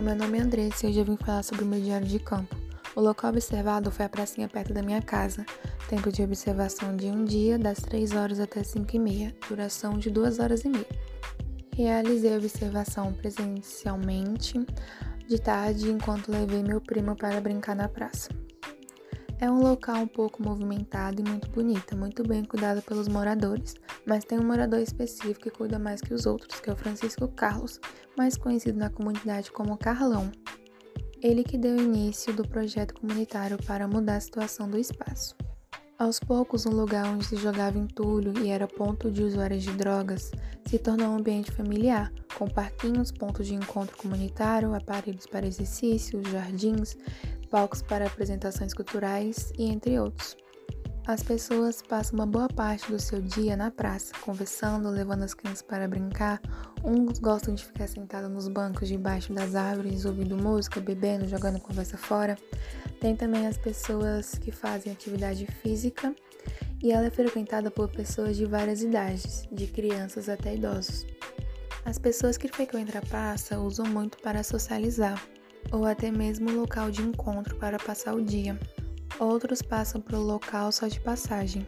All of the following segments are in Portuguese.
meu nome é Andressa e hoje eu vim falar sobre o meu diário de campo. O local observado foi a pracinha perto da minha casa. Tempo de observação de um dia, das 3 horas até 5 e meia, duração de 2 horas e meia. Realizei a observação presencialmente de tarde enquanto levei meu primo para brincar na praça. É um local um pouco movimentado e muito bonita, muito bem cuidado pelos moradores, mas tem um morador específico que cuida mais que os outros, que é o Francisco Carlos, mais conhecido na comunidade como Carlão. Ele que deu início do projeto comunitário para mudar a situação do espaço. Aos poucos, um lugar onde se jogava entulho e era ponto de usuários de drogas se tornou um ambiente familiar, com parquinhos, pontos de encontro comunitário, aparelhos para exercícios, jardins, palcos para apresentações culturais e entre outros. As pessoas passam uma boa parte do seu dia na praça, conversando, levando as crianças para brincar. Uns gostam de ficar sentados nos bancos debaixo das árvores, ouvindo música, bebendo, jogando conversa fora. Tem também as pessoas que fazem atividade física e ela é frequentada por pessoas de várias idades, de crianças até idosos. As pessoas que frequentam a praça usam muito para socializar, ou até mesmo local de encontro para passar o dia. Outros passam pelo local só de passagem.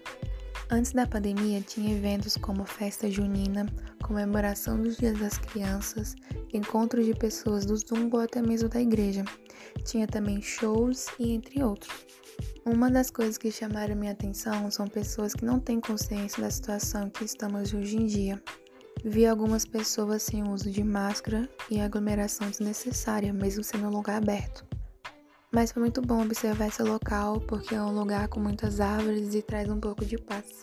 Antes da pandemia, tinha eventos como festa junina, comemoração dos dias das crianças, encontros de pessoas do Zumbo ou até mesmo da igreja. Tinha também shows e entre outros. Uma das coisas que chamaram minha atenção são pessoas que não têm consciência da situação que estamos hoje em dia. Vi algumas pessoas sem uso de máscara e aglomeração desnecessária, mesmo sendo um lugar aberto. Mas foi muito bom observar esse local porque é um lugar com muitas árvores e traz um pouco de paz.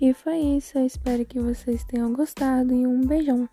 E foi isso, eu espero que vocês tenham gostado e um beijão.